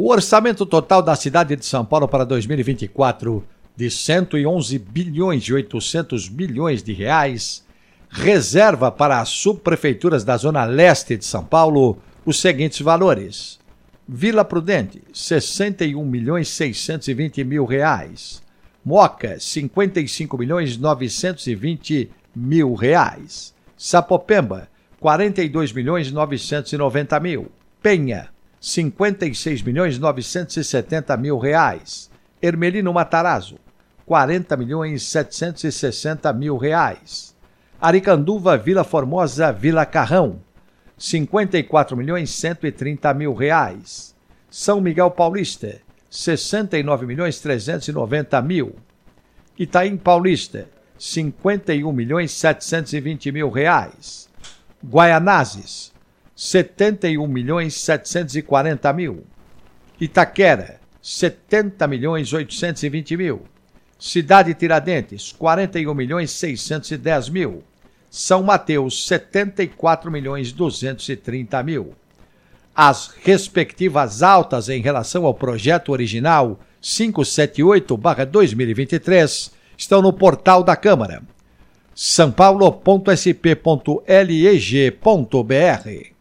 O orçamento total da cidade de São Paulo para 2024 de 111 bilhões e 800 milhões de reais reserva para as subprefeituras da zona leste de São Paulo os seguintes valores: Vila Prudente, 61 milhões 620 mil reais. Moca, 55 milhões 920 mil reais. Sapopemba, 42 milhões 990 mil. Penha, 56 milhões 970 mil reais. Hermelino Matarazzo, 40 milhões 760 mil reais. Aricanduva, Vila Formosa, Vila Carrão, 54 milhões 130 mil reais. São Miguel Paulista, 69 milhões 390 mil. Itaim Paulista, 51 milhões 720 mil reais. Guaianazes, 71 milhões 740 mil. Itaquera, 70 milhões 820 mil. Cidade Tiradentes, 41 milhões 610 mil. São Mateus, 74 milhões 230 mil. As respectivas altas em relação ao projeto original 578-2023 estão no portal da Câmara. sãopaulo.sp.leg.br